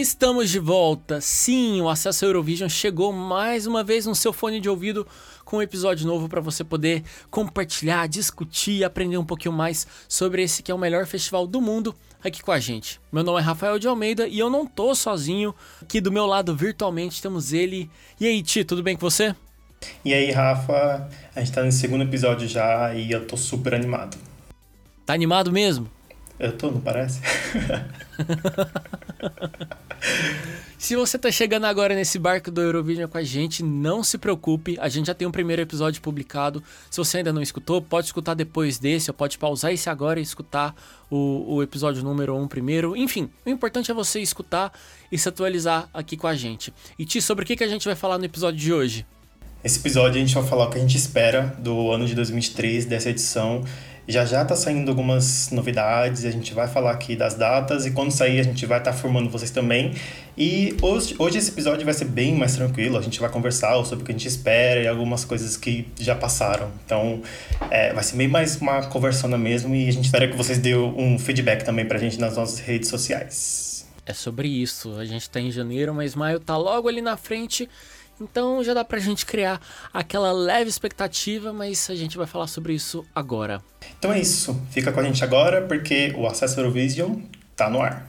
Estamos de volta. Sim, o Acesso Eurovision chegou mais uma vez no seu fone de ouvido com um episódio novo para você poder compartilhar, discutir, aprender um pouquinho mais sobre esse que é o melhor festival do mundo aqui com a gente. Meu nome é Rafael de Almeida e eu não tô sozinho. Aqui do meu lado virtualmente temos ele. E aí, Ti, tudo bem com você? E aí, Rafa, a gente tá no segundo episódio já e eu tô super animado. Tá animado mesmo? Eu tô, não parece? se você tá chegando agora nesse barco do Eurovision com a gente, não se preocupe, a gente já tem um primeiro episódio publicado. Se você ainda não escutou, pode escutar depois desse, ou pode pausar esse agora e escutar o, o episódio número 1 um primeiro. Enfim, o importante é você escutar e se atualizar aqui com a gente. E Ti, sobre o que, que a gente vai falar no episódio de hoje? Esse episódio a gente vai falar o que a gente espera do ano de 2023, dessa edição já já tá saindo algumas novidades, a gente vai falar aqui das datas e quando sair a gente vai estar tá formando vocês também. E hoje, hoje esse episódio vai ser bem mais tranquilo, a gente vai conversar sobre o que a gente espera e algumas coisas que já passaram. Então é, vai ser bem mais uma conversando mesmo e a gente espera que vocês dêem um feedback também pra gente nas nossas redes sociais. É sobre isso, a gente tá em janeiro, mas maio tá logo ali na frente. Então já dá pra gente criar aquela leve expectativa, mas a gente vai falar sobre isso agora. Então é isso. Fica com a gente agora porque o Acesso Eurovision tá no ar.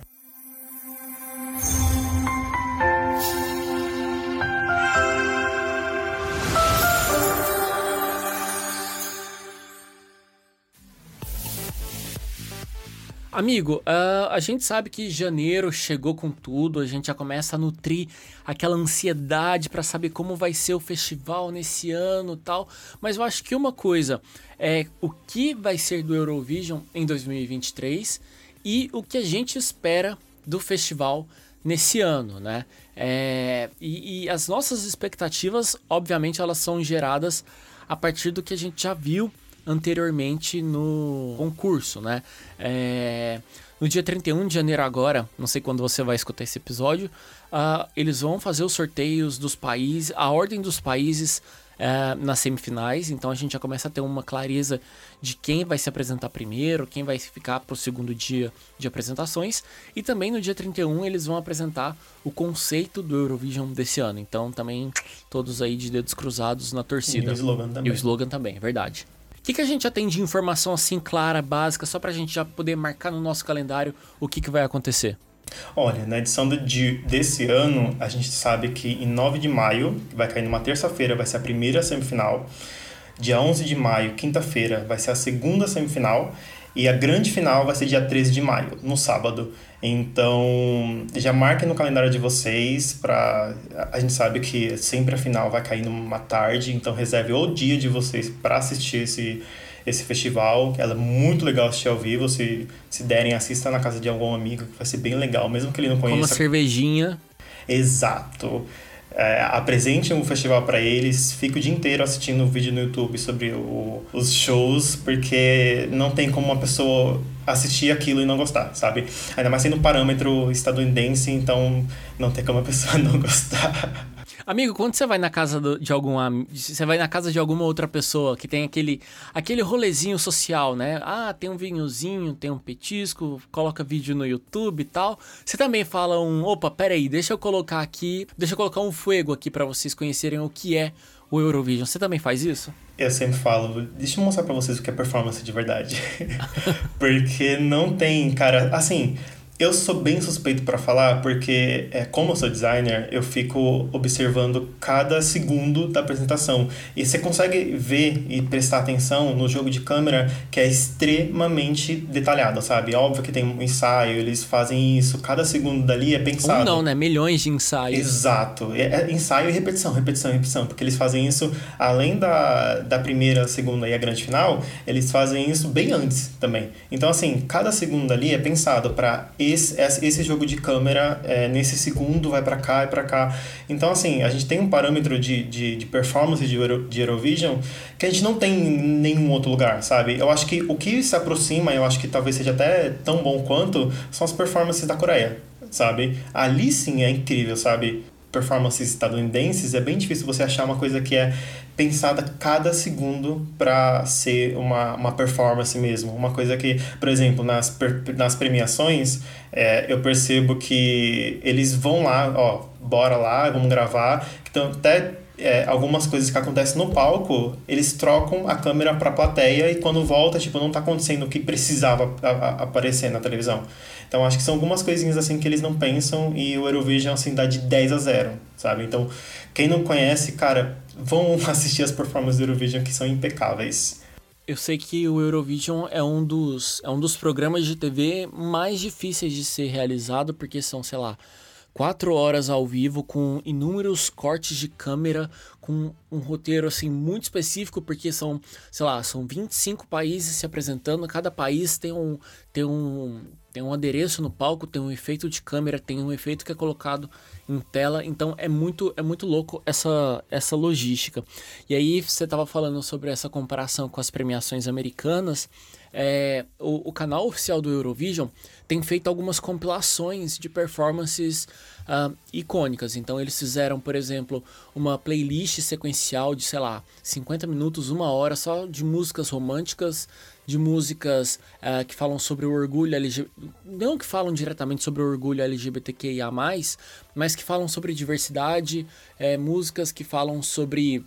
Amigo, uh, a gente sabe que janeiro chegou com tudo, a gente já começa a nutrir aquela ansiedade para saber como vai ser o festival nesse ano tal. Mas eu acho que uma coisa é o que vai ser do Eurovision em 2023 e o que a gente espera do festival nesse ano, né? É, e, e as nossas expectativas, obviamente, elas são geradas a partir do que a gente já viu anteriormente no concurso, né? É, no dia 31 de janeiro agora, não sei quando você vai escutar esse episódio, uh, eles vão fazer os sorteios dos países, a ordem dos países uh, nas semifinais, então a gente já começa a ter uma clareza de quem vai se apresentar primeiro, quem vai ficar para o segundo dia de apresentações, e também no dia 31 eles vão apresentar o conceito do Eurovision desse ano, então também todos aí de dedos cruzados na torcida. E o slogan também. E o slogan também, é verdade. Que, que a gente já tem de informação assim clara, básica, só para a gente já poder marcar no nosso calendário o que, que vai acontecer? Olha, na edição de, desse ano, a gente sabe que em 9 de maio, vai cair numa terça-feira, vai ser a primeira semifinal. Dia 11 de maio, quinta-feira, vai ser a segunda semifinal. E a grande final vai ser dia 13 de maio, no sábado. Então, já marquem no calendário de vocês para a gente sabe que sempre a final vai cair numa tarde, então reserve o dia de vocês para assistir esse esse festival, que ela é muito legal assistir ao vivo, se se derem assista na casa de algum amigo, que vai ser bem legal, mesmo que ele não conheça. Com uma cervejinha. Exato é, apresente um festival para eles, fique o dia inteiro assistindo vídeo no YouTube sobre o, os shows, porque não tem como uma pessoa assistir aquilo e não gostar, sabe? Ainda mais sendo um parâmetro estadunidense, então não tem como a pessoa não gostar. Amigo, quando você vai na casa do, de alguma. Você vai na casa de alguma outra pessoa que tem aquele, aquele rolezinho social, né? Ah, tem um vinhozinho, tem um petisco, coloca vídeo no YouTube e tal. Você também fala um. Opa, peraí, deixa eu colocar aqui. Deixa eu colocar um fuego aqui para vocês conhecerem o que é o Eurovision. Você também faz isso? Eu sempre falo, deixa eu mostrar para vocês o que é performance de verdade. Porque não tem, cara, assim, eu sou bem suspeito para falar porque, é, como eu sou designer, eu fico observando cada segundo da apresentação. E você consegue ver e prestar atenção no jogo de câmera que é extremamente detalhado, sabe? Óbvio que tem um ensaio, eles fazem isso, cada segundo dali é pensado. Um não, né? Milhões de ensaios. Exato. É, é ensaio e repetição, repetição, repetição. Porque eles fazem isso, além da, da primeira, segunda e a grande final, eles fazem isso bem antes também. Então, assim, cada segundo ali é pensado para esse, esse jogo de câmera é, nesse segundo vai para cá e para cá. Então, assim, a gente tem um parâmetro de, de, de performance de, Euro, de Eurovision que a gente não tem em nenhum outro lugar, sabe? Eu acho que o que se aproxima, eu acho que talvez seja até tão bom quanto, são as performances da Coreia, sabe? Ali sim é incrível, sabe? Performances estadunidenses, é bem difícil você achar uma coisa que é pensada cada segundo para ser uma, uma performance mesmo. Uma coisa que, por exemplo, nas, nas premiações, é, eu percebo que eles vão lá, ó, bora lá, vamos gravar. Então, até é, algumas coisas que acontecem no palco, eles trocam a câmera para a plateia e quando volta, tipo, não tá acontecendo o que precisava a, a, aparecer na televisão. Então acho que são algumas coisinhas assim que eles não pensam e o Eurovision assim dá de 10 a 0, sabe? Então, quem não conhece, cara, vão assistir as performances do Eurovision que são impecáveis. Eu sei que o Eurovision é um dos é um dos programas de TV mais difíceis de ser realizado porque são, sei lá, quatro horas ao vivo com inúmeros cortes de câmera, com um roteiro assim muito específico, porque são, sei lá, são 25 países se apresentando, cada país tem um, tem um, tem um adereço no palco, tem um efeito de câmera, tem um efeito que é colocado em tela, então é muito é muito louco essa essa logística. E aí você estava falando sobre essa comparação com as premiações americanas, é, o, o canal oficial do Eurovision tem feito algumas compilações de performances uh, icônicas. Então eles fizeram, por exemplo, uma playlist sequencial de, sei lá, 50 minutos, uma hora só de músicas românticas, de músicas uh, que falam sobre o orgulho LGBT. Não que falam diretamente sobre o orgulho LGBTQIA, mas que falam sobre diversidade, é, músicas que falam sobre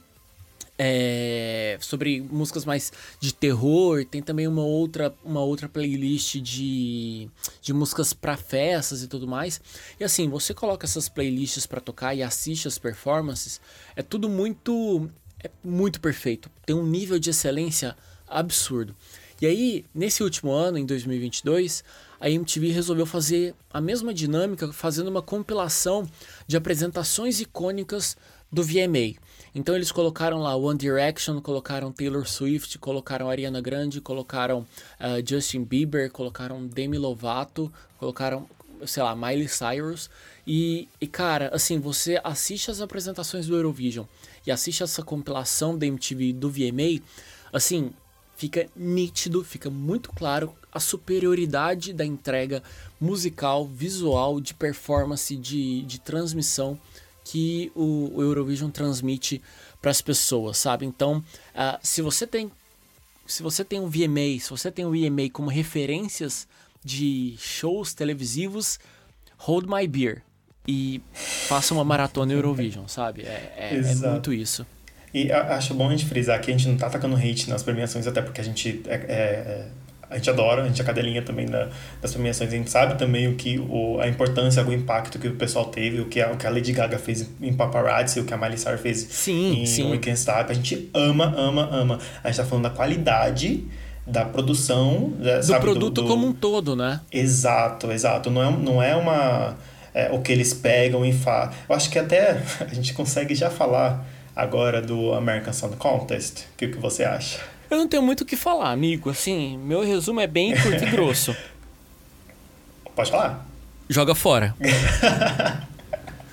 é, sobre músicas mais de terror. Tem também uma outra, uma outra playlist de, de músicas para festas e tudo mais. E assim, você coloca essas playlists para tocar e assiste as performances, é tudo muito é muito perfeito. Tem um nível de excelência absurdo. E aí, nesse último ano, em 2022, a MTV resolveu fazer a mesma dinâmica, fazendo uma compilação de apresentações icônicas do VMA. Então eles colocaram lá One Direction, colocaram Taylor Swift, colocaram Ariana Grande, colocaram uh, Justin Bieber, colocaram Demi Lovato, colocaram, sei lá, Miley Cyrus. E, e cara, assim, você assiste as apresentações do Eurovision e assiste essa compilação da MTV do VMA, assim, fica nítido, fica muito claro a superioridade da entrega musical, visual, de performance, de, de transmissão que o, o Eurovision transmite para as pessoas, sabe? Então, uh, se você tem se você tem um VMA, se você tem um VMA como referências de shows televisivos, hold my beer e faça uma maratona Eurovision, sabe? É, é, é muito isso. E acho bom a gente frisar que a gente não tá atacando hate nas premiações, até porque a gente é, é, a gente adora, a gente é cadelinha também da, das premiações, a gente sabe também o que o, a importância, o impacto que o pessoal teve, o que a, o que a Lady Gaga fez em Paparazzi, o que a Miley Cyrus fez sim, em sim. Weekend Star, a gente ama, ama, ama. A gente tá falando da qualidade da produção, né, do sabe, produto do, do... como um todo, né? Exato, exato. Não é, não é uma é, o que eles pegam e fazem. Eu acho que até a gente consegue já falar agora do American Song Contest. O que, que você acha? Eu não tenho muito o que falar, amigo. Assim, meu resumo é bem curto e grosso. Pode falar. Joga fora.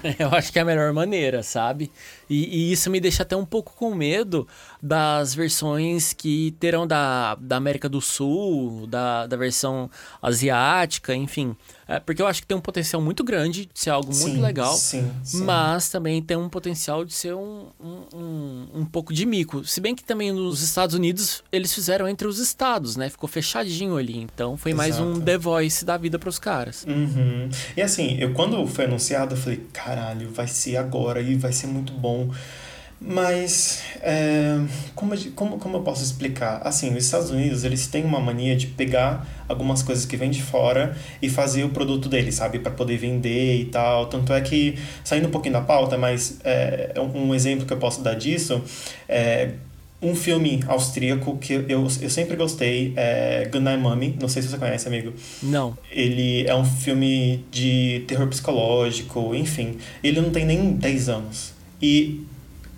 Eu acho que é a melhor maneira, sabe? E, e, isso me deixa até um pouco com medo das versões que terão da, da América do Sul, da, da versão asiática, enfim. É, porque eu acho que tem um potencial muito grande de ser algo muito legal, sim, sim. mas também tem um potencial de ser um, um, um, um, pouco de mico. Se bem que também nos Estados Unidos eles fizeram entre os estados, né? Ficou fechadinho ali. Então foi mais Exato. um The Voice da vida para os caras. Uhum. E assim, eu quando foi anunciado, eu falei, caralho, vai ser agora e vai ser muito bom. Mas, é, como, como, como eu posso explicar? Assim, os Estados Unidos, eles têm uma mania de pegar algumas coisas que vêm de fora e fazer o produto deles, sabe? para poder vender e tal. Tanto é que, saindo um pouquinho da pauta, mas é, um exemplo que eu posso dar disso é um filme austríaco que eu, eu sempre gostei é Goodnight Mommy, não sei se você conhece, amigo. Não. Ele é um filme de terror psicológico, enfim. Ele não tem nem 10 anos. E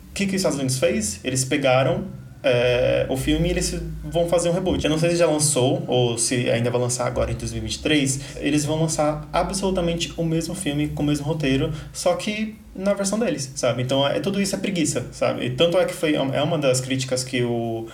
o que, que os Estados Unidos fez? Eles pegaram é, o filme e eles vão fazer um reboot. Eu não sei se já lançou ou se ainda vai lançar agora em 2023. Eles vão lançar absolutamente o mesmo filme com o mesmo roteiro, só que na versão deles, sabe? Então é tudo isso é preguiça, sabe? E tanto é que foi é uma das críticas que o,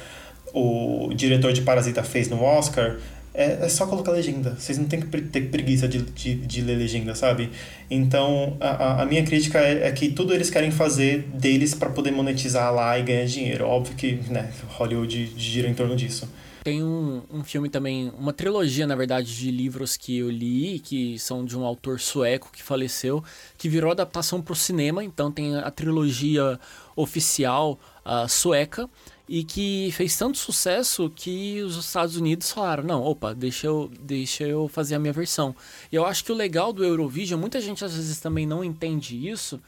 o diretor de Parasita fez no Oscar é, é só colocar legenda. Vocês não tem que ter preguiça de, de, de ler legenda, sabe? Então, a, a minha crítica é, é que tudo eles querem fazer deles para poder monetizar lá e ganhar dinheiro. Óbvio que né, Hollywood gira em torno disso. Tem um, um filme também, uma trilogia, na verdade, de livros que eu li, que são de um autor sueco que faleceu, que virou adaptação para o cinema. Então tem a trilogia oficial uh, sueca e que fez tanto sucesso que os Estados Unidos falaram: não, opa, deixa eu, deixa eu fazer a minha versão. E eu acho que o legal do Eurovision, muita gente às vezes também não entende isso,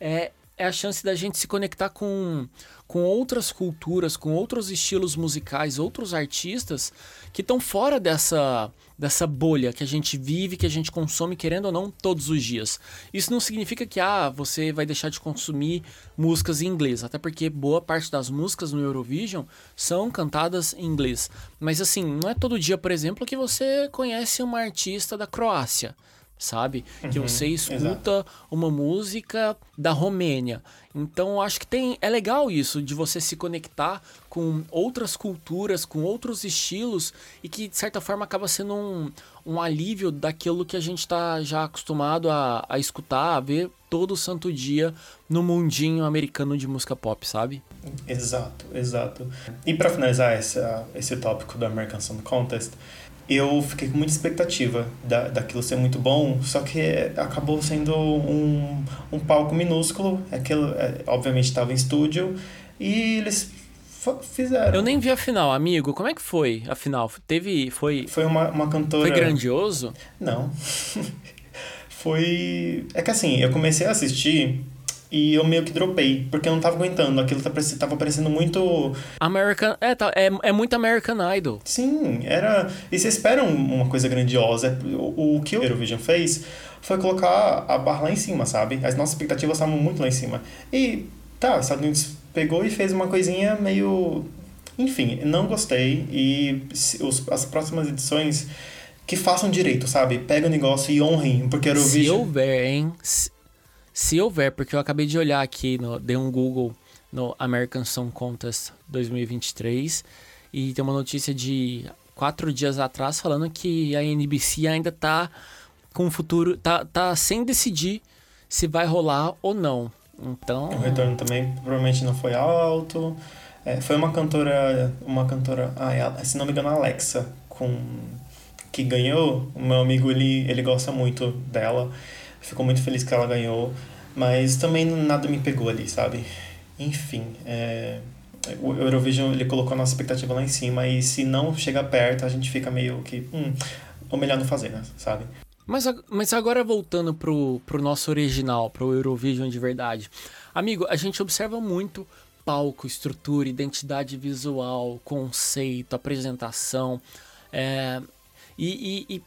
é, é a chance da gente se conectar com com outras culturas, com outros estilos musicais, outros artistas que estão fora dessa, dessa bolha que a gente vive, que a gente consome, querendo ou não, todos os dias. Isso não significa que ah, você vai deixar de consumir músicas em inglês, até porque boa parte das músicas no Eurovision são cantadas em inglês. Mas assim, não é todo dia, por exemplo, que você conhece uma artista da Croácia sabe? Uhum, que você escuta exato. uma música da Romênia. Então acho que tem é legal isso de você se conectar com outras culturas, com outros estilos e que de certa forma acaba sendo um, um alívio daquilo que a gente está já acostumado a, a escutar, a ver todo santo dia no mundinho americano de música pop, sabe? Exato, exato. E para finalizar essa, esse tópico do American Song Contest, eu fiquei com muita expectativa da, daquilo ser muito bom, só que acabou sendo um, um palco minúsculo, aquilo, é, obviamente estava em estúdio, e eles fizeram. Eu nem vi a final, amigo. Como é que foi a final? Teve. Foi. Foi uma, uma cantora. Foi grandioso? Não. foi. É que assim, eu comecei a assistir e eu meio que dropei, porque eu não tava aguentando. Aquilo tá tava parecendo muito. American. É, tá, é, é muito American Idol. Sim, era. E você espera uma coisa grandiosa. O, o que o Eurovision fez foi colocar a barra lá em cima, sabe? As nossas expectativas estavam muito lá em cima. E tá, os Estados Unidos pegou e fez uma coisinha meio. Enfim, não gostei. E os, as próximas edições que façam direito, sabe? Pega o negócio e honrem, porque Eurovision. Se houver, hein? Se houver, porque eu acabei de olhar aqui, no, dei um Google no American Song Contest 2023 e tem uma notícia de quatro dias atrás falando que a NBC ainda tá com o futuro, tá, tá sem decidir se vai rolar ou não. Então. O retorno também provavelmente não foi alto. É, foi uma cantora, uma cantora, ah, se não me engano, Alexa, com que ganhou. O meu amigo ele, ele gosta muito dela ficou muito feliz que ela ganhou, mas também nada me pegou ali, sabe? Enfim, é, o Eurovision ele colocou a nossa expectativa lá em cima e se não chega perto a gente fica meio que, hum, ou melhor não fazer, né? sabe? Mas, mas agora voltando pro, pro nosso original, pro Eurovision de verdade. Amigo, a gente observa muito palco, estrutura, identidade visual, conceito, apresentação. É, e, e, e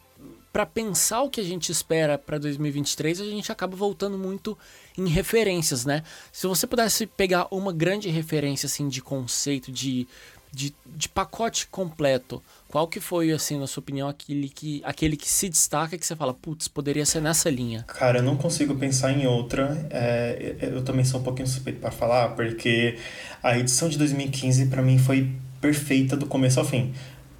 para pensar o que a gente espera para 2023, a gente acaba voltando muito em referências, né? Se você pudesse pegar uma grande referência assim de conceito, de, de, de pacote completo, qual que foi, assim, na sua opinião, aquele que, aquele que se destaca que você fala, putz, poderia ser nessa linha? Cara, eu não consigo pensar em outra. É, eu também sou um pouquinho suspeito para falar, porque a edição de 2015 para mim foi perfeita do começo ao fim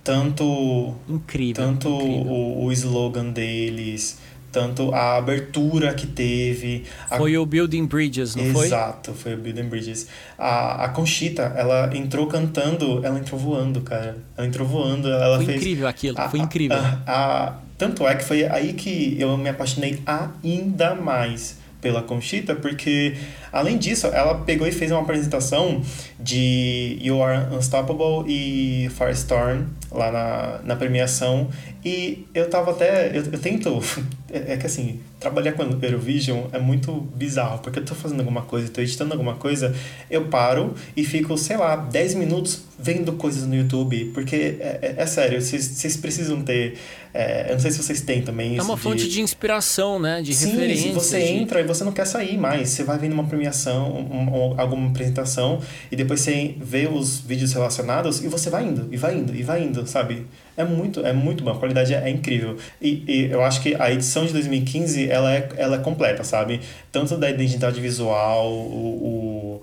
tanto incrível tanto incrível. O, o slogan deles tanto a abertura que teve a... foi o Building Bridges não exato, foi? Exato foi o Building Bridges. A, a Conchita ela entrou cantando ela entrou voando cara. Ela entrou voando ela foi fez incrível aquilo a, foi incrível. a, tanto é que foi aí que eu me apaixonei ainda mais pela Conchita, porque além disso, ela pegou e fez uma apresentação de You Are Unstoppable e Firestorm lá na, na premiação. E eu tava até. Eu, eu tento. É, é, que assim, trabalhar com Eurovision é muito bizarro, porque eu tô fazendo alguma coisa, tô editando alguma coisa, eu paro e fico, sei lá, 10 minutos vendo coisas no YouTube, porque é, é, é sério, vocês precisam ter é, eu não sei se vocês têm também isso. É uma de... fonte de inspiração, né? De Sim, referência. você de... entra e você não quer sair mais. Você vai vendo uma premiação, um, um, alguma apresentação, e depois você vê os vídeos relacionados e você vai indo, e vai indo, e vai indo, sabe? É muito, é muito bom, a qualidade é, é incrível. E, e, eu acho que a edição de 2015, ela é, ela é completa, sabe? Tanto da identidade visual, o, o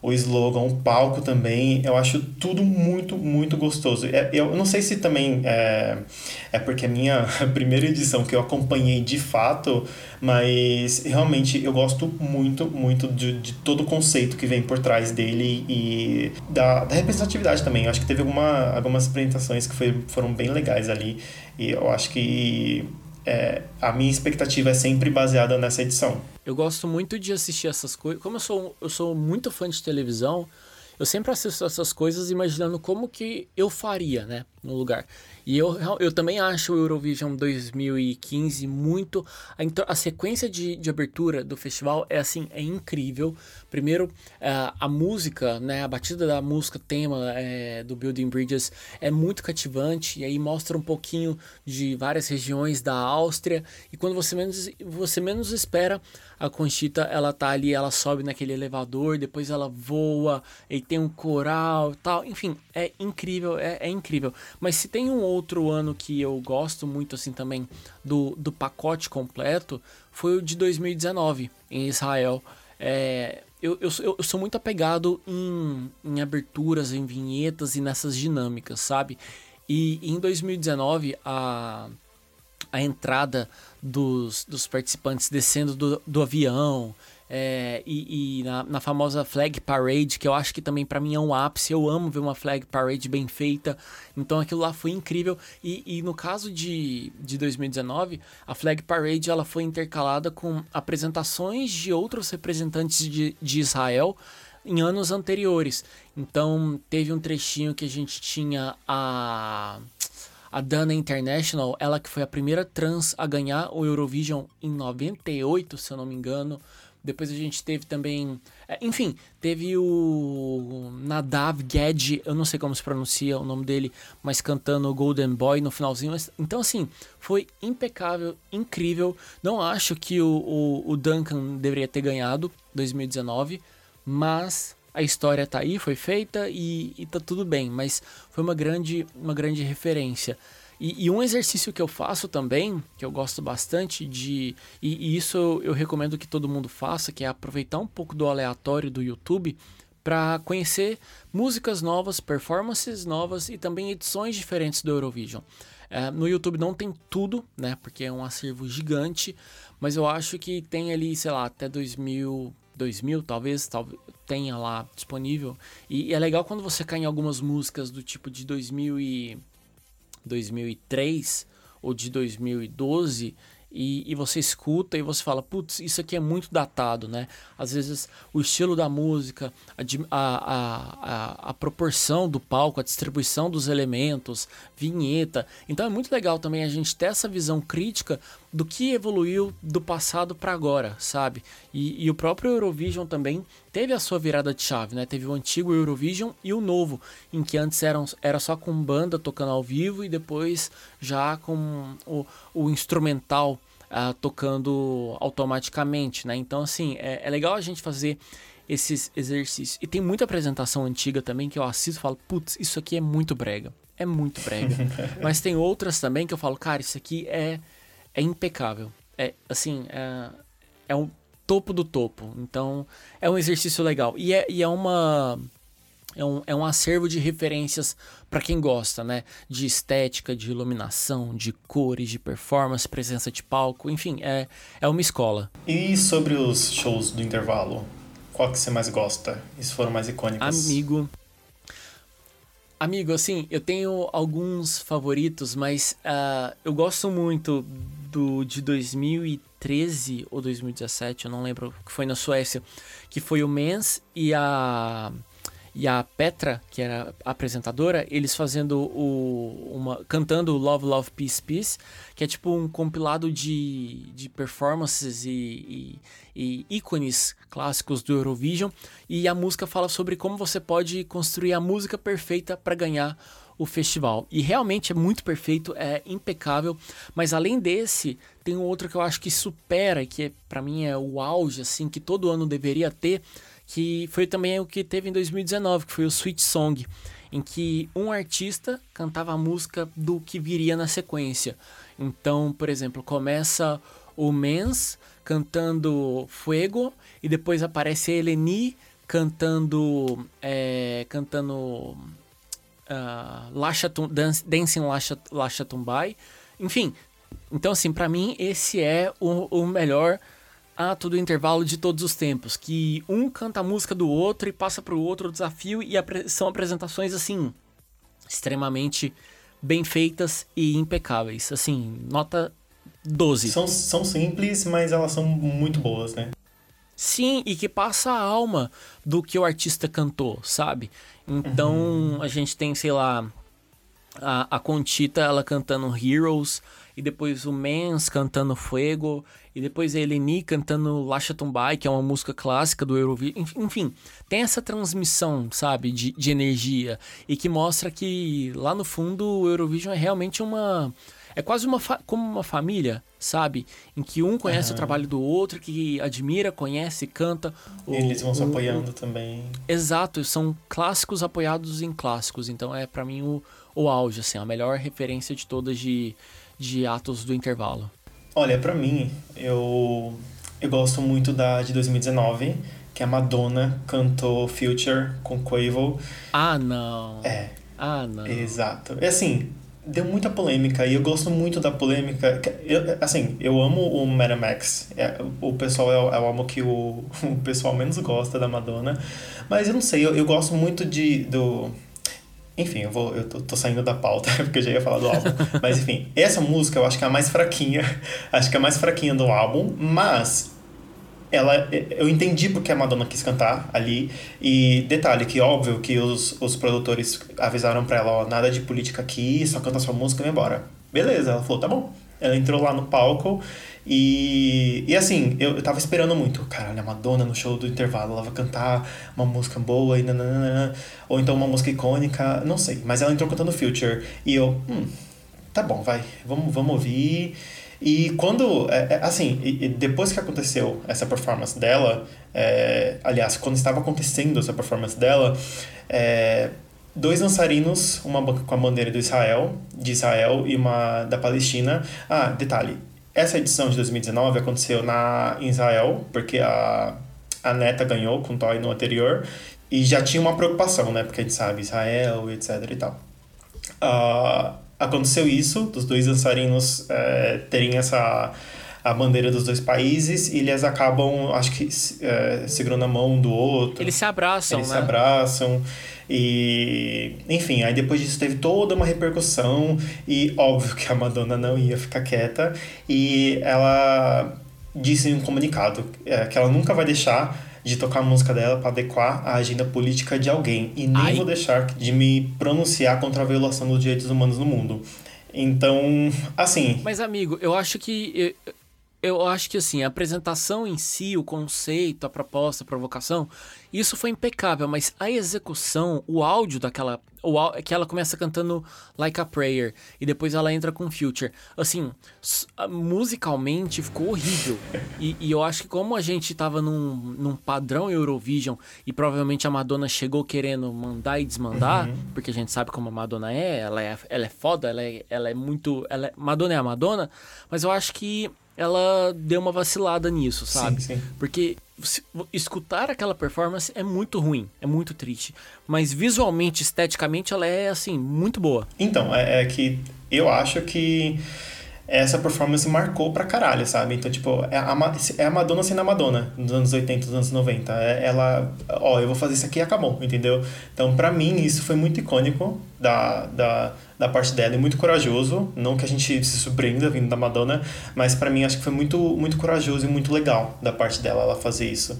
o slogan, o palco também, eu acho tudo muito, muito gostoso. É, eu não sei se também é, é porque é a minha primeira edição que eu acompanhei de fato, mas realmente eu gosto muito, muito de, de todo o conceito que vem por trás dele e da, da representatividade também. Eu acho que teve alguma, algumas apresentações que foi, foram bem legais ali e eu acho que é, a minha expectativa é sempre baseada nessa edição. Eu gosto muito de assistir essas coisas. Como eu sou, eu sou muito fã de televisão, eu sempre assisto essas coisas imaginando como que eu faria, né, no lugar. E eu, eu também acho o Eurovision 2015 muito. A, a sequência de, de abertura do festival é assim, é incrível. Primeiro, a, a música, né, a batida da música tema é, do Building Bridges é muito cativante. E aí mostra um pouquinho de várias regiões da Áustria. E quando você menos, você menos espera, a Conchita ela tá ali, ela sobe naquele elevador, depois ela voa, e tem um coral tal. Enfim, é incrível, é, é incrível. Mas se tem um outro ano que eu gosto muito assim também do, do pacote completo, foi o de 2019 em Israel. É, eu, eu, eu, sou muito apegado em, em aberturas, em vinhetas e nessas dinâmicas, sabe? E em 2019, a, a entrada dos, dos participantes descendo do, do avião, é, e, e na, na, famosa Flag Parade, que eu acho que também para mim é um ápice. Eu amo ver uma Flag Parade bem feita. Então aquilo lá foi incrível. E, e no caso de, de 2019, a Flag Parade ela foi intercalada com apresentações de outros representantes de, de Israel em anos anteriores. Então teve um trechinho que a gente tinha a a Dana International, ela que foi a primeira trans a ganhar o Eurovision em 98, se eu não me engano. Depois a gente teve também. É, enfim, teve o Nadav Ged, eu não sei como se pronuncia o nome dele, mas cantando Golden Boy no finalzinho. Então, assim, foi impecável, incrível. Não acho que o, o, o Duncan deveria ter ganhado 2019, mas a história tá aí, foi feita e, e tá tudo bem. Mas foi uma grande, uma grande referência. E, e, um exercício que eu faço também, que eu gosto bastante de. E, e, isso eu recomendo que todo mundo faça, que é aproveitar um pouco do aleatório do YouTube para conhecer músicas novas, performances novas e também edições diferentes do Eurovision. É, no YouTube não tem tudo, né? Porque é um acervo gigante, mas eu acho que tem ali, sei lá, até 2000, 2000 talvez, talvez tenha lá disponível. E, e é legal quando você cai em algumas músicas do tipo de 2000 e 2003 ou de 2012 e, e, você escuta e você fala, putz, isso aqui é muito datado, né? Às vezes o estilo da música, a, a, a, a, proporção do palco, a distribuição dos elementos, vinheta. Então é muito legal também a gente ter essa visão crítica do que evoluiu do passado para agora, sabe? E, e, o próprio Eurovision também teve a sua virada de chave, né? Teve o antigo Eurovision e o novo, em que antes eram, era só com banda tocando ao vivo e depois já com o, o instrumental uh, tocando automaticamente, né? Então, assim, é, é legal a gente fazer esses exercícios. E tem muita apresentação antiga também que eu assisto e falo, putz, isso aqui é muito brega. É muito brega. Mas tem outras também que eu falo, cara, isso aqui é é impecável. É assim, é, é um topo do topo. Então, é um exercício legal. E é, e é uma. É um, é um acervo de referências para quem gosta, né? De estética, de iluminação, de cores, de performance, presença de palco, enfim, é, é uma escola. E sobre os shows do intervalo? Qual que você mais gosta? Esses foram mais icônicos? Amigo, Amigo, assim, eu tenho alguns favoritos, mas uh, eu gosto muito do de 2013 ou 2017, eu não lembro, que foi na Suécia, que foi o Mens e a e a Petra, que era apresentadora, eles fazendo o uma cantando Love Love Peace Peace, que é tipo um compilado de, de performances e, e, e ícones clássicos do Eurovision, e a música fala sobre como você pode construir a música perfeita para ganhar o festival. E realmente é muito perfeito, é impecável. Mas além desse, tem um outro que eu acho que supera, que é, para mim é o auge, assim, que todo ano deveria ter, que foi também o que teve em 2019, que foi o Sweet Song, em que um artista cantava a música do que viria na sequência. Então, por exemplo, começa o Mens cantando Fuego e depois aparece a Eleni cantando. É, cantando. Uh, Lasha, Dancing Lasha, Lasha Tumbai. Enfim, então assim, para mim esse é o, o melhor ato do intervalo de todos os tempos, que um canta a música do outro e passa para o outro o desafio e apre são apresentações assim extremamente bem feitas e impecáveis. Assim, nota 12. São, são simples, mas elas são muito boas, né? Sim, e que passa a alma do que o artista cantou, sabe? Então, uhum. a gente tem, sei lá, a, a Contita, ela cantando Heroes, e depois o Mens cantando Fuego, e depois a Eleni cantando Lasha Tumbai, que é uma música clássica do Eurovision. Enfim, tem essa transmissão, sabe, de, de energia, e que mostra que lá no fundo o Eurovision é realmente uma. É quase uma como uma família, sabe? Em que um conhece uhum. o trabalho do outro, que admira, conhece, canta. O, Eles vão se apoiando o, também. Exato, são clássicos apoiados em clássicos. Então é para mim o, o auge, assim, a melhor referência de todas de, de atos do intervalo? Olha, para mim, eu, eu gosto muito da de 2019, que a Madonna cantou Future com Quavo. Ah, não. É. Ah, não. Exato. É assim, deu muita polêmica e eu gosto muito da polêmica. Eu, assim, eu amo o Madame X. É, o pessoal é, o amo que o, o pessoal menos gosta da Madonna. Mas eu não sei, eu, eu gosto muito de, do, enfim, eu, vou, eu tô, tô, saindo da pauta, porque eu já ia falar do álbum. mas enfim, essa música eu acho que é a mais fraquinha. Acho que é a mais fraquinha do álbum, mas ela eu entendi porque a Madonna quis cantar ali e detalhe que óbvio que os, os produtores avisaram para ela ó, nada de política aqui só canta sua música e vai embora beleza ela falou tá bom ela entrou lá no palco e, e assim, eu, eu tava esperando muito. Caralho, a Madonna no show do intervalo, ela vai cantar uma música boa e nananana, ou então uma música icônica, não sei. Mas ela entrou cantando Future. E eu, hum, tá bom, vai, vamos, vamos ouvir. E quando, é, é, assim, depois que aconteceu essa performance dela, é, aliás, quando estava acontecendo essa performance dela, é, dois dançarinos, uma com a bandeira do Israel, de Israel e uma da Palestina. Ah, detalhe, essa edição de 2019 aconteceu na em Israel, porque a, a Neta ganhou com o Toy no anterior e já tinha uma preocupação, né? Porque a gente sabe Israel, etc e tal. Uh, aconteceu isso, dos dois dançarinos é, terem essa a bandeira dos dois países e eles acabam, acho que, é, segurando a mão um do outro. Eles se abraçam, eles né? se abraçam. E, enfim, aí depois disso teve toda uma repercussão e óbvio que a Madonna não ia ficar quieta e ela disse em um comunicado é, que ela nunca vai deixar de tocar a música dela para adequar a agenda política de alguém e nem Ai. vou deixar de me pronunciar contra a violação dos direitos humanos no mundo. Então, assim. Mas, amigo, eu acho que eu acho que assim, a apresentação em si, o conceito, a proposta, a provocação, isso foi impecável, mas a execução, o áudio daquela. Que ela começa cantando Like a Prayer e depois ela entra com Future. Assim, musicalmente ficou horrível. E, e, eu acho que como a gente tava num, num padrão Eurovision e provavelmente a Madonna chegou querendo mandar e desmandar, uhum. porque a gente sabe como a Madonna é, ela é, ela é foda, ela é, ela é muito. Ela é, Madonna é a Madonna, mas eu acho que ela deu uma vacilada nisso, sabe? Sim, sim. Porque escutar aquela performance é muito ruim, é muito triste. Mas visualmente, esteticamente, ela é, assim, muito boa. Então, é, é que eu acho que essa performance marcou pra caralho, sabe? Então, tipo, é a, é a Madonna sendo a Madonna nos anos 80, nos anos 90. É, ela, ó, eu vou fazer isso aqui e acabou, entendeu? Então, pra mim, isso foi muito icônico da, da, da parte dela e muito corajoso. Não que a gente se surpreenda vindo da Madonna, mas para mim acho que foi muito, muito corajoso e muito legal da parte dela ela fazer isso.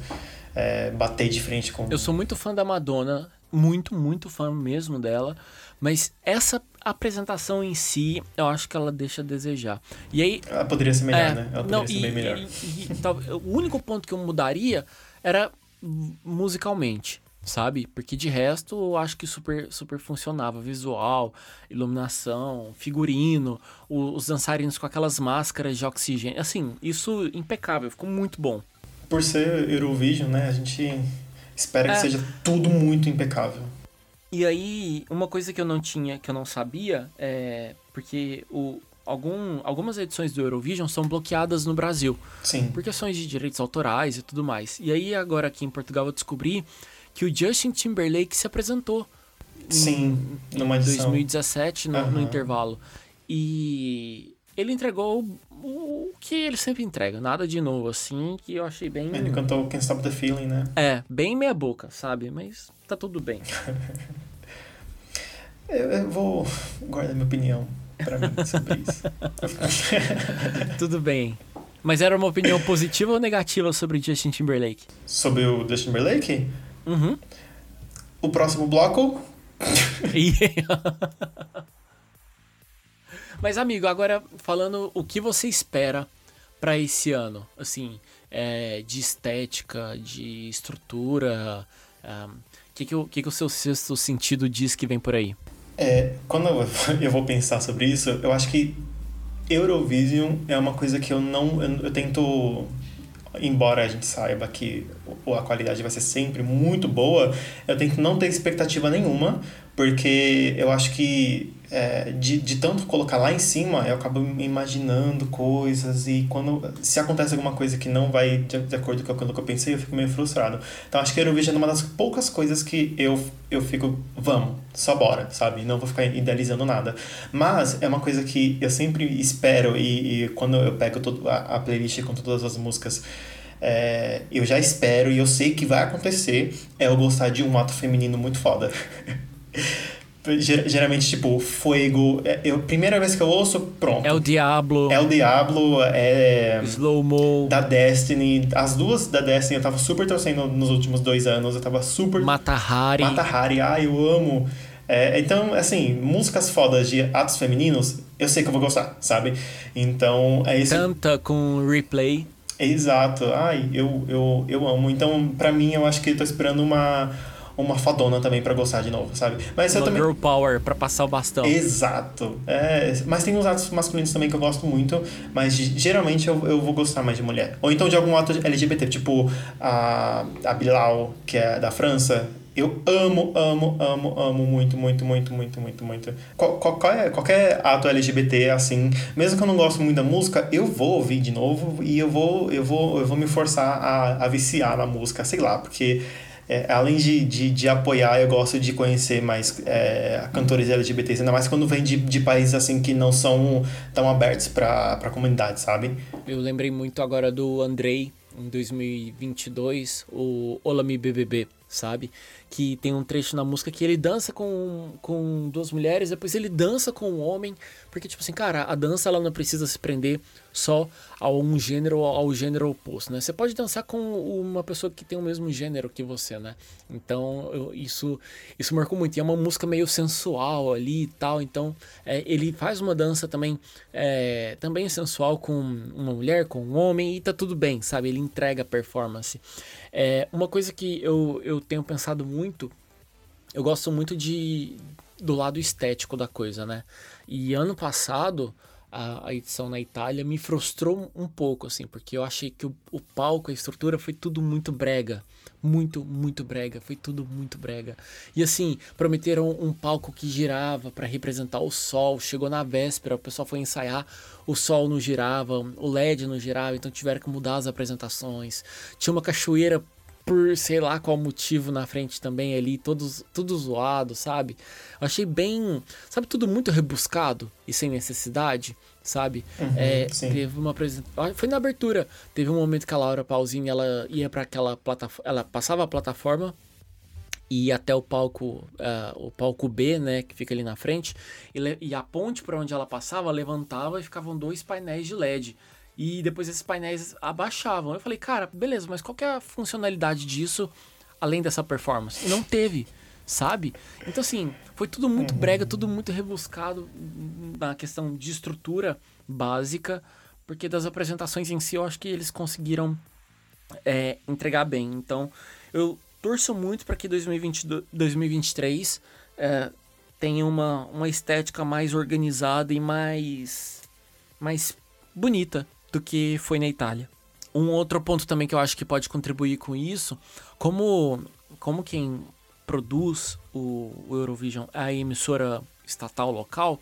É, bater de frente com. Eu sou muito fã da Madonna, muito, muito fã mesmo dela. Mas essa apresentação em si, eu acho que ela deixa a desejar. E aí. Ela poderia ser melhor, é, né? Ela poderia não, ser e, bem melhor. E, e, e, o único ponto que eu mudaria era musicalmente, sabe? Porque de resto eu acho que super, super funcionava. Visual, iluminação, figurino, os dançarinos com aquelas máscaras de oxigênio. Assim, isso impecável, ficou muito bom. Por ser Eurovision, né? A gente espera é. que seja tudo muito impecável. E aí, uma coisa que eu não tinha, que eu não sabia, é porque o, algum, algumas edições do Eurovision são bloqueadas no Brasil. Sim. Por questões de direitos autorais e tudo mais. E aí, agora aqui em Portugal, eu descobri que o Justin Timberlake se apresentou. Sim, em, edição. 2017, no, no intervalo. E ele entregou o que ele sempre entrega, nada de novo, assim, que eu achei bem. Ele cantou Can't Stop the Feeling, né? É, bem meia boca, sabe? Mas tá tudo bem. eu, eu, vou guardar minha opinião pra mim sobre isso. tudo bem. Mas era uma opinião positiva ou negativa sobre Justin Timberlake? Sobre o Justin Timberlake? Uhum. O próximo bloco. Mas, amigo, agora falando o que você espera para esse ano, assim, é, de estética, de estrutura, o um, que, que, que, que o seu sexto sentido diz que vem por aí? É, quando eu vou pensar sobre isso, eu acho que Eurovision é uma coisa que eu não. Eu, eu tento. Embora a gente saiba que a qualidade vai ser sempre muito boa, eu tento não ter expectativa nenhuma, porque eu acho que é, de, de tanto colocar lá em cima, eu acabo imaginando coisas e quando se acontece alguma coisa que não vai de, de acordo com aquilo que eu pensei, eu fico meio frustrado. Então acho que Eurovision é uma das poucas coisas que eu, eu fico, vamos, só bora, sabe? Não vou ficar idealizando nada. Mas é uma coisa que eu sempre espero e, e quando eu pego todo, a, a playlist com todas as músicas é, eu já espero e eu sei que vai acontecer é eu gostar de um ato feminino muito foda. geralmente, tipo, Fuego. É, eu, primeira vez que eu ouço, pronto. É o Diablo. É o Diablo, é. Slow Mo. Da Destiny. As duas da Destiny eu tava super torcendo nos últimos dois anos. Eu tava super. Matahari. Matahari, ai, eu amo. É, então, assim, músicas fodas de atos femininos, eu sei que eu vou gostar, sabe? Então, é isso. Tanta com replay. Exato. Ai, eu, eu, eu amo. Então, pra mim, eu acho que eu tô esperando uma uma fadona também para gostar de novo, sabe? Mas uma eu também... girl power para passar o bastão. Exato. É, mas tem uns atos masculinos também que eu gosto muito, mas geralmente eu, eu vou gostar mais de mulher. Ou então de algum ato LGBT, tipo a, a Bilal, que é da França, eu amo, amo, amo, amo muito, muito, muito, muito, muito, muito. Qualquer, qualquer ato LGBT, assim, mesmo que eu não goste muito da música, eu vou ouvir de novo e eu vou, eu vou, eu vou me forçar a, a viciar na música, sei lá, porque é, além de, de, de, apoiar, eu gosto de conhecer mais é, cantores LGBTs, ainda mais quando vem de, de países assim que não são tão abertos para a comunidade, sabe? Eu lembrei muito agora do Andrei, em 2022, o Olami BBB, sabe? Que tem um trecho na música que ele dança com, com duas mulheres, depois ele dança com um homem, porque, tipo assim, cara, a dança ela não precisa se prender só a um gênero ao gênero oposto, né? Você pode dançar com uma pessoa que tem o mesmo gênero que você, né? Então, eu, isso, isso marcou muito. E é uma música meio sensual ali e tal, então é, ele faz uma dança também, é, também sensual com uma mulher, com um homem, e tá tudo bem, sabe? Ele entrega a performance. É, uma coisa que eu, eu tenho pensado muito, eu gosto muito de do lado estético da coisa, né? E ano passado, a, a, edição na Itália me frustrou um pouco, assim, porque eu achei que o, o palco, a estrutura foi tudo muito brega. Muito, muito brega. Foi tudo muito brega. E assim, prometeram um palco que girava para representar o sol. Chegou na véspera, o pessoal foi ensaiar, o sol não girava, o LED não girava, então tiveram que mudar as apresentações. Tinha uma cachoeira por sei lá qual motivo na frente também ali, todos, tudo zoado, sabe? Eu achei bem, sabe, tudo muito rebuscado e sem necessidade, sabe? Uhum, é, teve uma apresentação, foi na abertura, teve um momento que a Laura Pausini, ela ia para aquela plataforma, ela passava a plataforma e ia até o palco, uh, o palco B, né, que fica ali na frente, e, e a ponte para onde ela passava levantava e ficavam dois painéis de LED e depois esses painéis abaixavam. Eu falei, cara, beleza, mas qual que é a funcionalidade disso além dessa performance? E não teve, sabe? Então, assim, foi tudo muito uhum. brega, tudo muito rebuscado na questão de estrutura básica, porque das apresentações em si eu acho que eles conseguiram é, entregar bem. Então, eu torço muito para que 2022, 2023 é, tenha uma, uma estética mais organizada e mais, mais bonita do que foi na Itália. Um outro ponto também que eu acho que pode contribuir com isso, como, como quem produz o, o Eurovision é a emissora estatal local,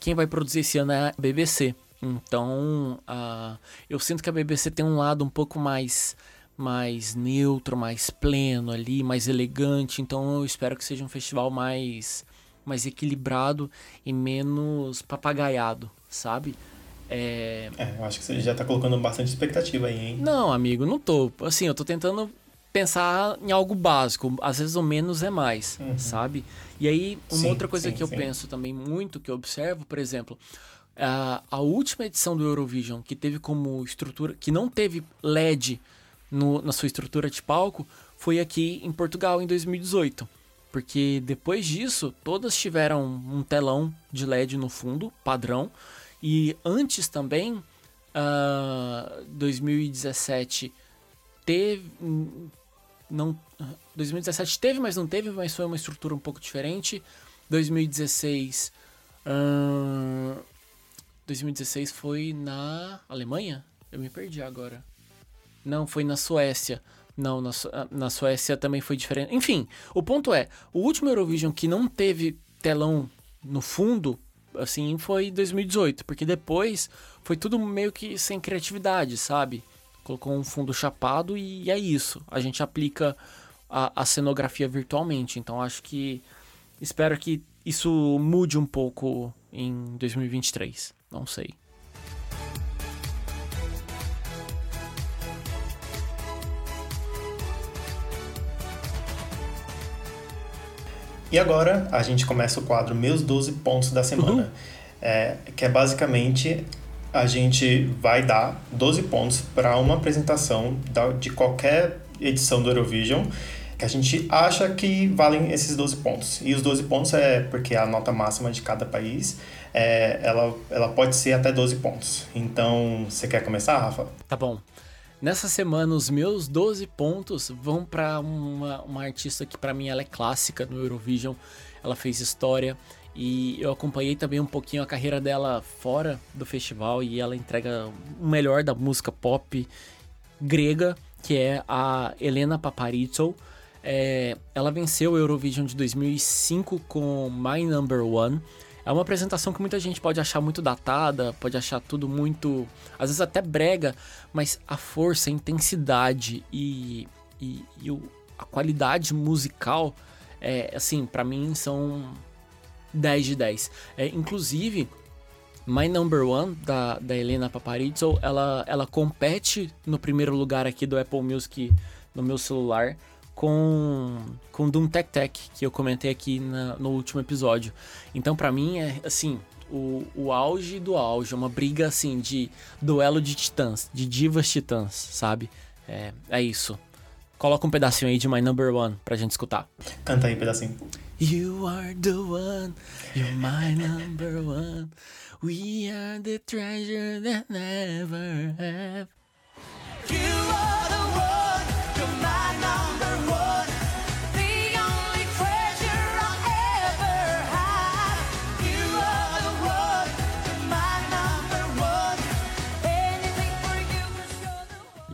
quem vai produzir esse ano é a BBC. Então, uh, eu sinto que a BBC tem um lado um pouco mais mais neutro, mais pleno ali, mais elegante. Então eu espero que seja um festival mais mais equilibrado e menos papagaiado, sabe? É... é, eu acho que você já tá colocando bastante expectativa aí, hein? Não, amigo, não tô. Assim, eu tô tentando pensar em algo básico. Às vezes o menos é mais, uhum. sabe? E aí, uma sim, outra coisa sim, que eu sim. penso também muito, que eu observo, por exemplo, a, a última edição do Eurovision, que teve como estrutura, que não teve LED no, na sua estrutura de palco, foi aqui em Portugal em 2018. Porque depois disso, todas tiveram um telão de LED no fundo, padrão. E antes também, uh, ah, 2017 teve. Não, 2017 teve, mas não teve, mas foi uma estrutura um pouco diferente. 2016. Uh, 2016 foi na Alemanha? Eu me perdi agora. Não, foi na Suécia. Não, na, na Suécia também foi diferente. Enfim, o ponto é: o último Eurovision que não teve telão no fundo assim, foi 2018, porque depois foi tudo meio que sem criatividade, sabe? Colocou um fundo chapado e é isso. A gente aplica a, a cenografia virtualmente, então acho que espero que isso mude um pouco em 2023. Não sei. E agora a gente começa o quadro Meus 12 Pontos da Semana, uhum. é, que é basicamente a gente vai dar 12 pontos para uma apresentação da, de qualquer edição do Eurovision que a gente acha que valem esses 12 pontos. E os 12 pontos é porque a nota máxima de cada país é, ela, ela pode ser até 12 pontos. Então, você quer começar, Rafa? Tá bom. Nessa semana, os meus 12 pontos vão para uma, uma artista que para mim ela é clássica no Eurovision. Ela fez história e eu acompanhei também um pouquinho a carreira dela fora do festival e ela entrega o melhor da música pop grega, que é a Helena Paparizou. É, ela venceu o Eurovision de 2005 com My Number One. É uma apresentação que muita gente pode achar muito datada, pode achar tudo muito, às vezes até brega, mas a força, a intensidade e, e, e o, a qualidade musical, é, assim, para mim são 10 de 10. É, inclusive, My Number One, da, da Helena Paparizou, ela, ela compete no primeiro lugar aqui do Apple Music no meu celular com, com Doom Tech Tech, que eu comentei aqui na, no último episódio. Então, para mim, é assim, o, o auge do auge, uma briga assim de duelo de titãs, de divas titãs, sabe? É, é isso. Coloca um pedacinho aí de My Number One pra gente escutar. Canta aí um pedacinho. You are the one, you're my number one. We are the treasure that never have. You are the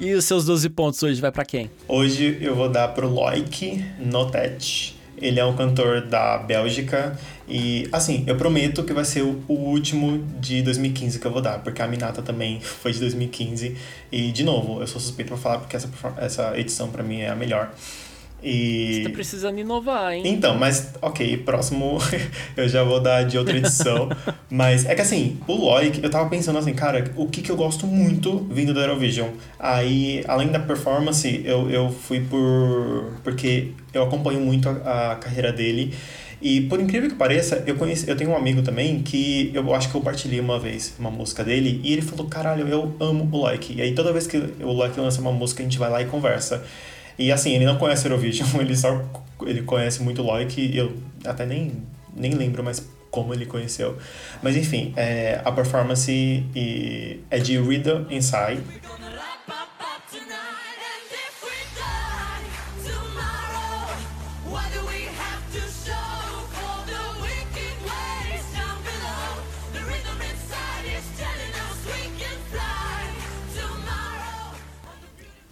E os seus 12 pontos hoje vai para quem? Hoje eu vou dar pro Loic Notet. Ele é um cantor da Bélgica e, assim, eu prometo que vai ser o, último de 2015 que eu vou dar, porque a Minata também foi de 2015 e, de novo, eu sou suspeito pra falar porque essa, essa edição para mim é a melhor. E... Você tá precisando inovar, hein? Então, mas ok, próximo eu já vou dar de outra edição. mas é que assim, o Loic, eu tava pensando assim, cara, o que, que eu gosto muito vindo do Eurovision? Aí, além da performance, eu, eu fui por. porque eu acompanho muito a, a carreira dele. E por incrível que pareça, eu conheci, eu tenho um amigo também que eu acho que eu partilhei uma vez uma música dele e ele falou: "Caralho, eu amo o Loic". E aí toda vez que o Loic lança uma música, a gente vai lá e conversa. E assim, ele não conhece Eurovision, ele só ele conhece muito Loic e eu até nem, nem lembro mais como ele conheceu. Mas enfim, é, a performance é de Rhythm Inside.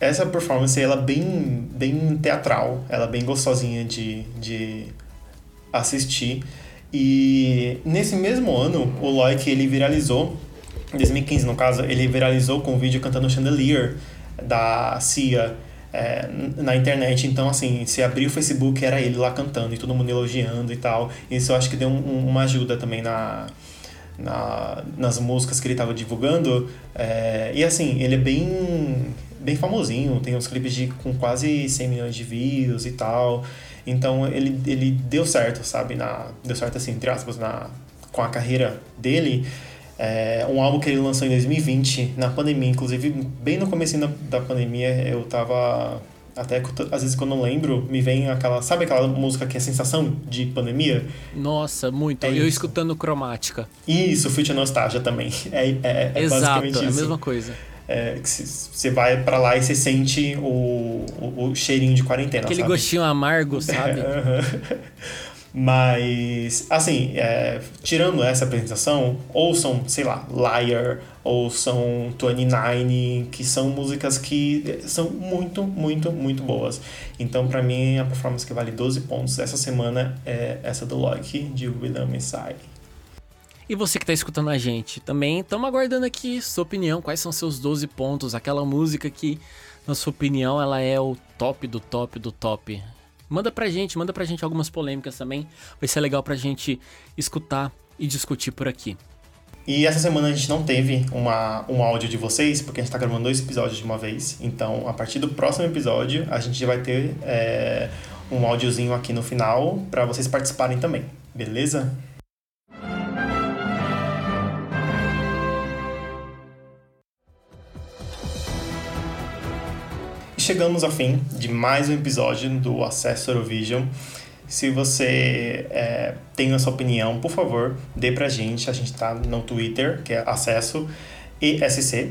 Essa performance ela é bem, bem teatral, ela é bem gostosinha de, de assistir. E nesse mesmo ano, o Loic ele viralizou, em 2015 no caso, ele viralizou com um vídeo cantando Chandelier da Cia. é, na internet. Então, assim, se abrir o Facebook, era ele lá cantando e todo mundo elogiando e tal. Isso eu acho que deu um, uma ajuda também na, na, nas músicas que ele estava divulgando. É, e assim, ele é bem, bem famosinho, tem uns clipes de, com quase 100 milhões de views e tal. Então ele, ele deu certo, sabe? Na, deu certo assim, entre aspas, na, com a carreira dele. É, um álbum que ele lançou em 2020, na pandemia, inclusive, bem no começo da, da pandemia, eu tava. Até às vezes quando eu lembro, me vem aquela. Sabe aquela música que é sensação de pandemia? Nossa, muito. É eu isso. escutando cromática. Isso, Future Nostalgia também. É, é, é Exato, basicamente isso. É a mesma coisa. É, você vai para lá e você sente o, o, o, cheirinho de quarentena. Aquele sabe? gostinho amargo, sabe? É, Mas, assim, é, tirando essa apresentação, ouçam, sei lá, Liar, ouçam 29, que são músicas que são muito, muito, muito boas. Então, para mim, a performance que vale 12 pontos essa semana é essa do Loki, de William Messiah. E você que está escutando a gente, também estamos aguardando aqui sua opinião, quais são seus 12 pontos, aquela música que, na sua opinião, ela é o top do top do top. Manda pra gente, manda pra gente algumas polêmicas também. Vai ser legal pra gente escutar e discutir por aqui. E essa semana a gente não teve uma, um áudio de vocês, porque a gente tá gravando dois episódios de uma vez. Então, a partir do próximo episódio, a gente vai ter é, um áudiozinho aqui no final para vocês participarem também. Beleza? Chegamos ao fim de mais um episódio do Acesso Eurovision. Se você é, tem a sua opinião, por favor, dê pra gente. A gente tá no Twitter, que é Acesso ESC.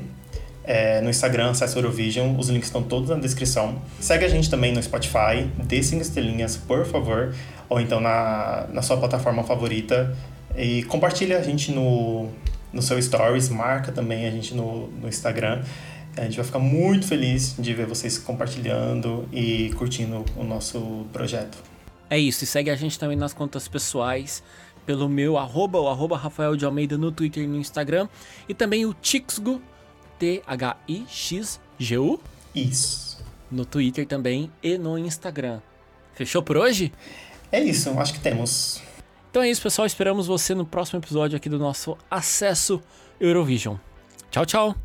É, no Instagram, Acesso Eurovision. Os links estão todos na descrição. Segue a gente também no Spotify. Dê 5 estrelinhas, por favor. Ou então na, na sua plataforma favorita. E compartilha a gente no, no seu Stories. Marca também a gente no, no Instagram. A gente vai ficar muito feliz de ver vocês compartilhando e curtindo o nosso projeto. É isso, e segue a gente também nas contas pessoais, pelo meu arroba, o arroba Rafael de Almeida no Twitter e no Instagram, e também o Tixgo, T-H-I-X-G-U. Isso. No Twitter também e no Instagram. Fechou por hoje? É isso, acho que temos. Então é isso, pessoal. Esperamos você no próximo episódio aqui do nosso Acesso Eurovision. Tchau, tchau!